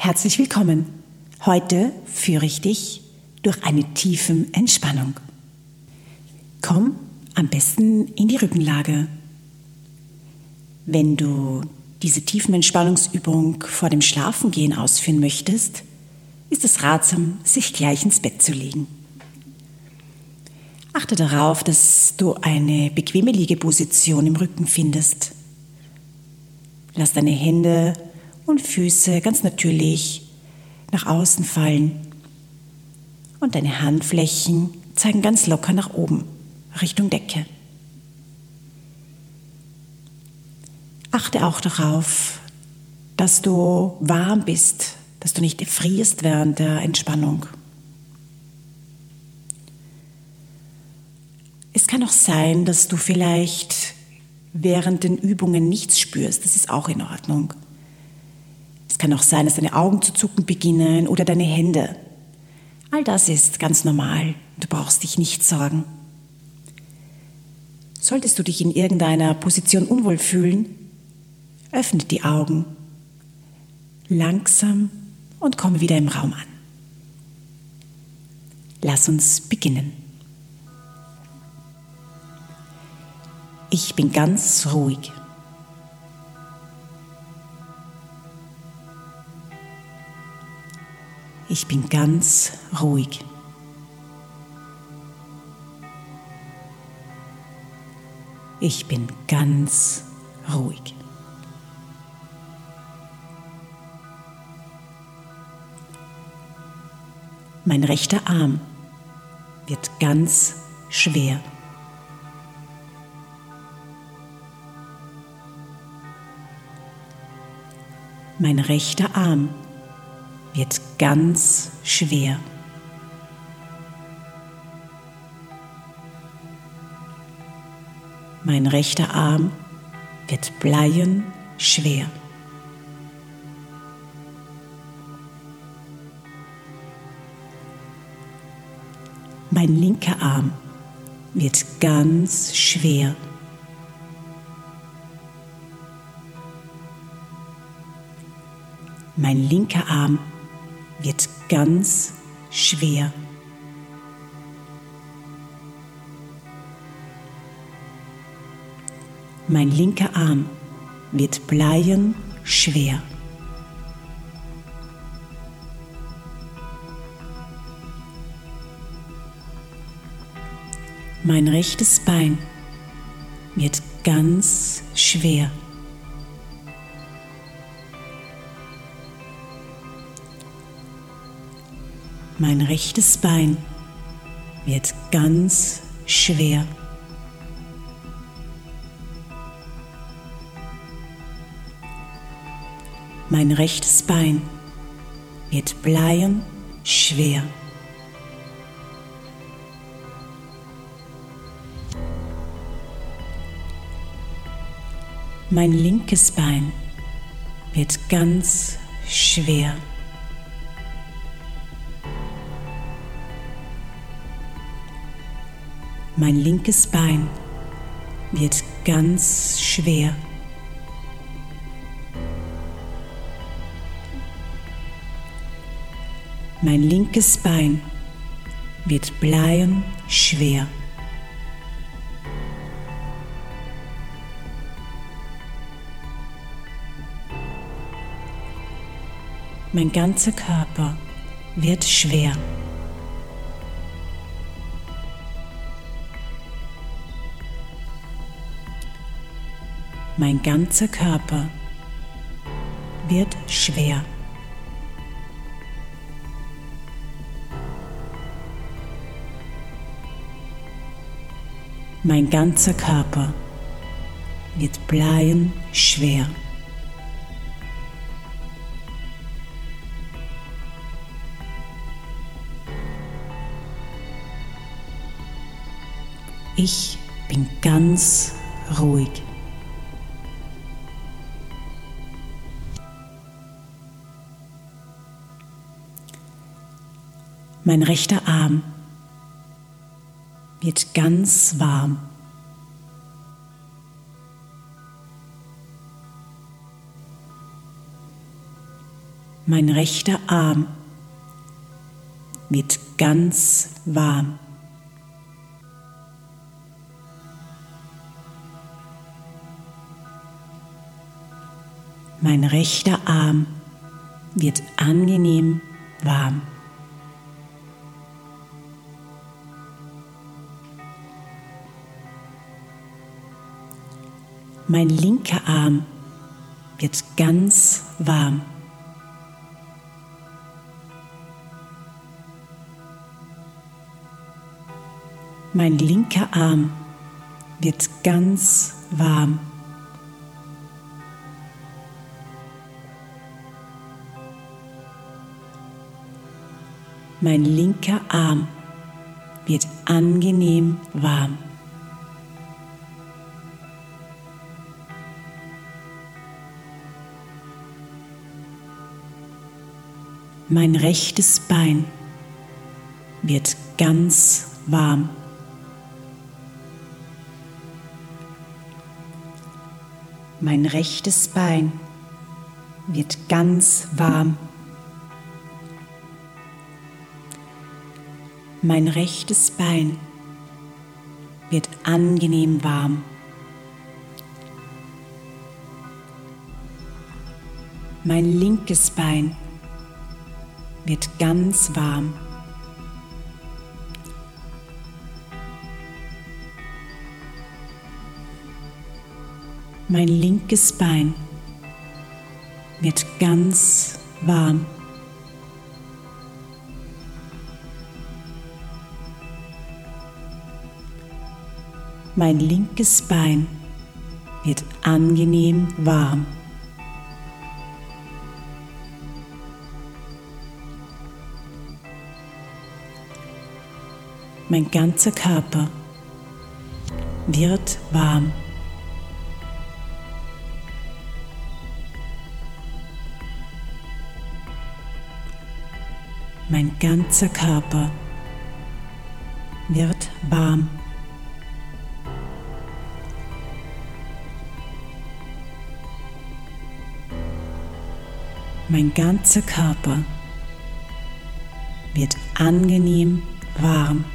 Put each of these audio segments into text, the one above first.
Herzlich willkommen. Heute führe ich dich durch eine tiefen Entspannung. Komm am besten in die Rückenlage. Wenn du diese tiefen Entspannungsübung vor dem Schlafengehen ausführen möchtest, ist es ratsam, sich gleich ins Bett zu legen. Achte darauf, dass du eine bequeme Liegeposition im Rücken findest. Lass deine Hände und Füße ganz natürlich nach außen fallen. Und deine Handflächen zeigen ganz locker nach oben, Richtung Decke. Achte auch darauf, dass du warm bist, dass du nicht frierst während der Entspannung. Es kann auch sein, dass du vielleicht während den Übungen nichts spürst. Das ist auch in Ordnung. Es kann auch sein, dass deine Augen zu zucken beginnen oder deine Hände. All das ist ganz normal. Du brauchst dich nicht sorgen. Solltest du dich in irgendeiner Position unwohl fühlen, öffne die Augen langsam und komme wieder im Raum an. Lass uns beginnen. Ich bin ganz ruhig. Ich bin ganz ruhig. Ich bin ganz ruhig. Mein rechter Arm wird ganz schwer. Mein rechter Arm wird ganz schwer. Mein rechter Arm wird bleien schwer. Mein linker Arm wird ganz schwer. Mein linker Arm wird ganz schwer. Mein linker Arm wird bleien schwer. Mein rechtes Bein wird ganz schwer. Mein rechtes Bein wird ganz schwer. Mein rechtes Bein wird bleien schwer. Mein linkes Bein wird ganz schwer. Mein linkes Bein wird ganz schwer. Mein linkes Bein wird bleien schwer. Mein ganzer Körper wird schwer. Mein ganzer Körper wird schwer. Mein ganzer Körper wird bleien schwer. Ich bin ganz ruhig. Mein rechter Arm wird ganz warm. Mein rechter Arm wird ganz warm. Mein rechter Arm wird angenehm warm. Mein linker Arm wird ganz warm. Mein linker Arm wird ganz warm. Mein linker Arm wird angenehm warm. Mein rechtes Bein wird ganz warm. Mein rechtes Bein wird ganz warm. Mein rechtes Bein wird angenehm warm. Mein linkes Bein wird ganz warm. Mein linkes Bein wird ganz warm. Mein linkes Bein wird angenehm warm. Mein ganzer Körper wird warm. Mein ganzer Körper wird warm. Mein ganzer Körper wird angenehm warm.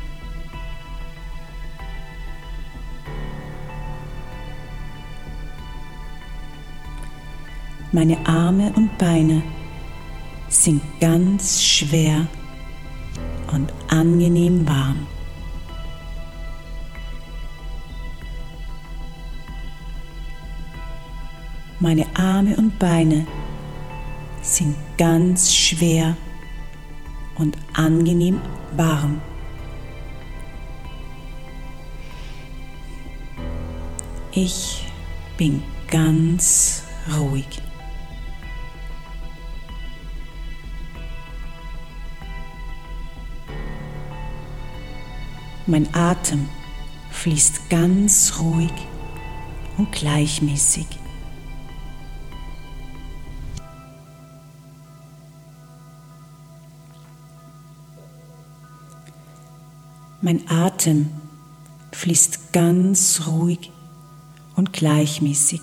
Meine Arme und Beine sind ganz schwer und angenehm warm. Meine Arme und Beine sind ganz schwer und angenehm warm. Ich bin ganz ruhig. Mein Atem fließt ganz ruhig und gleichmäßig. Mein Atem fließt ganz ruhig und gleichmäßig.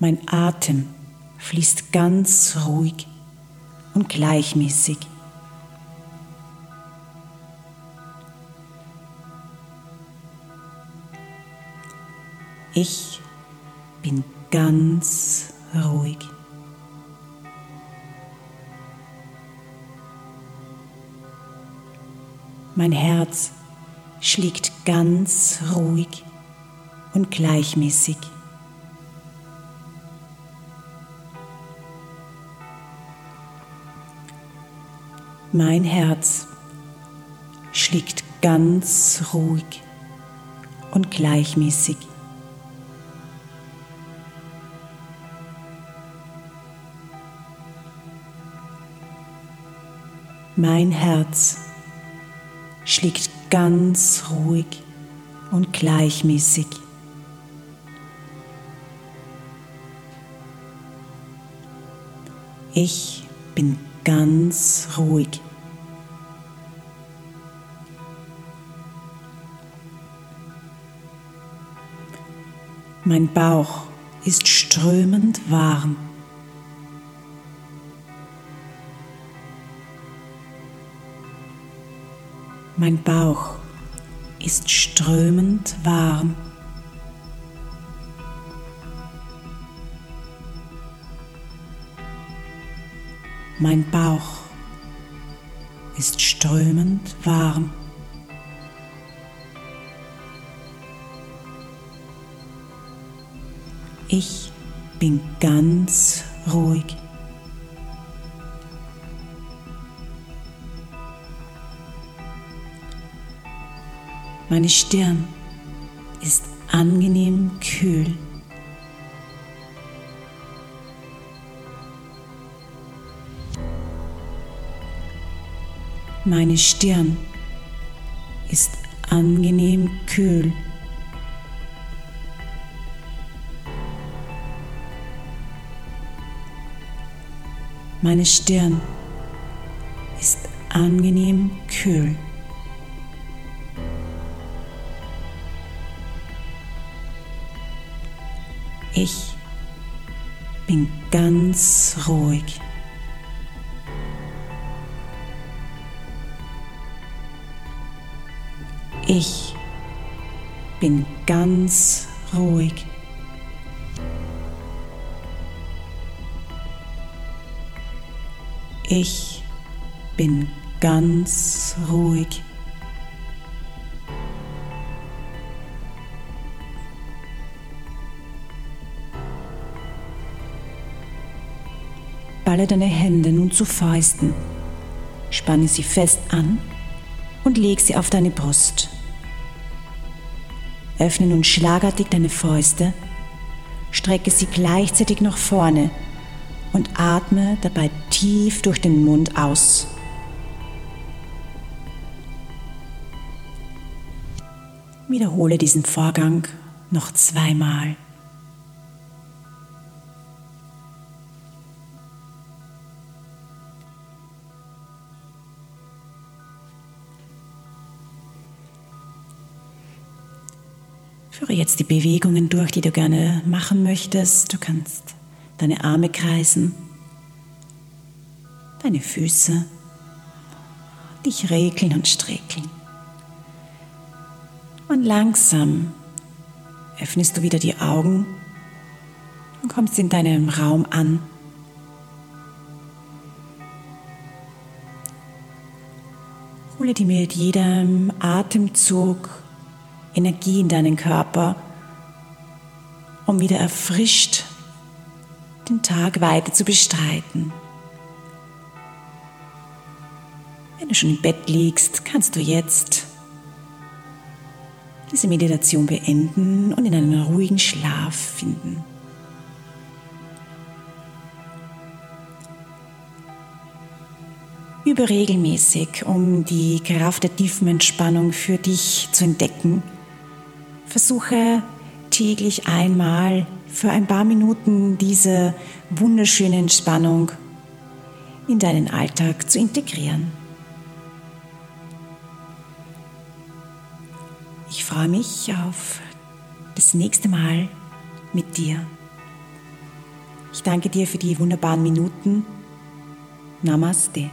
Mein Atem fließt ganz ruhig und gleichmäßig. Ich bin ganz ruhig. Mein Herz schlägt ganz ruhig und gleichmäßig. Mein Herz schlägt ganz ruhig und gleichmäßig. Mein Herz schlägt ganz ruhig und gleichmäßig. Ich bin ganz ruhig. Mein Bauch ist strömend warm. Mein Bauch ist strömend warm. Mein Bauch ist strömend warm. Ich bin ganz ruhig. Meine Stirn ist angenehm kühl. Meine Stirn ist angenehm kühl. Meine Stirn ist angenehm kühl. Ich bin ganz ruhig. Ich bin ganz ruhig. Ich bin ganz ruhig. Balle deine Hände nun zu Fäusten, spanne sie fest an und leg sie auf deine Brust. Öffne nun schlagartig deine Fäuste, strecke sie gleichzeitig nach vorne und atme dabei tief durch den Mund aus. Wiederhole diesen Vorgang noch zweimal. Führe jetzt die Bewegungen durch, die du gerne machen möchtest. Du kannst deine Arme kreisen, deine Füße, dich regeln und streckeln. Und langsam öffnest du wieder die Augen und kommst in deinem Raum an. Hole dir mit jedem Atemzug Energie in deinen Körper, um wieder erfrischt den Tag weiter zu bestreiten. Wenn du schon im Bett liegst, kannst du jetzt diese Meditation beenden und in einen ruhigen Schlaf finden. Übe regelmäßig, um die Kraft der tiefen Entspannung für dich zu entdecken Versuche täglich einmal für ein paar Minuten diese wunderschöne Entspannung in deinen Alltag zu integrieren. Ich freue mich auf das nächste Mal mit dir. Ich danke dir für die wunderbaren Minuten. Namaste.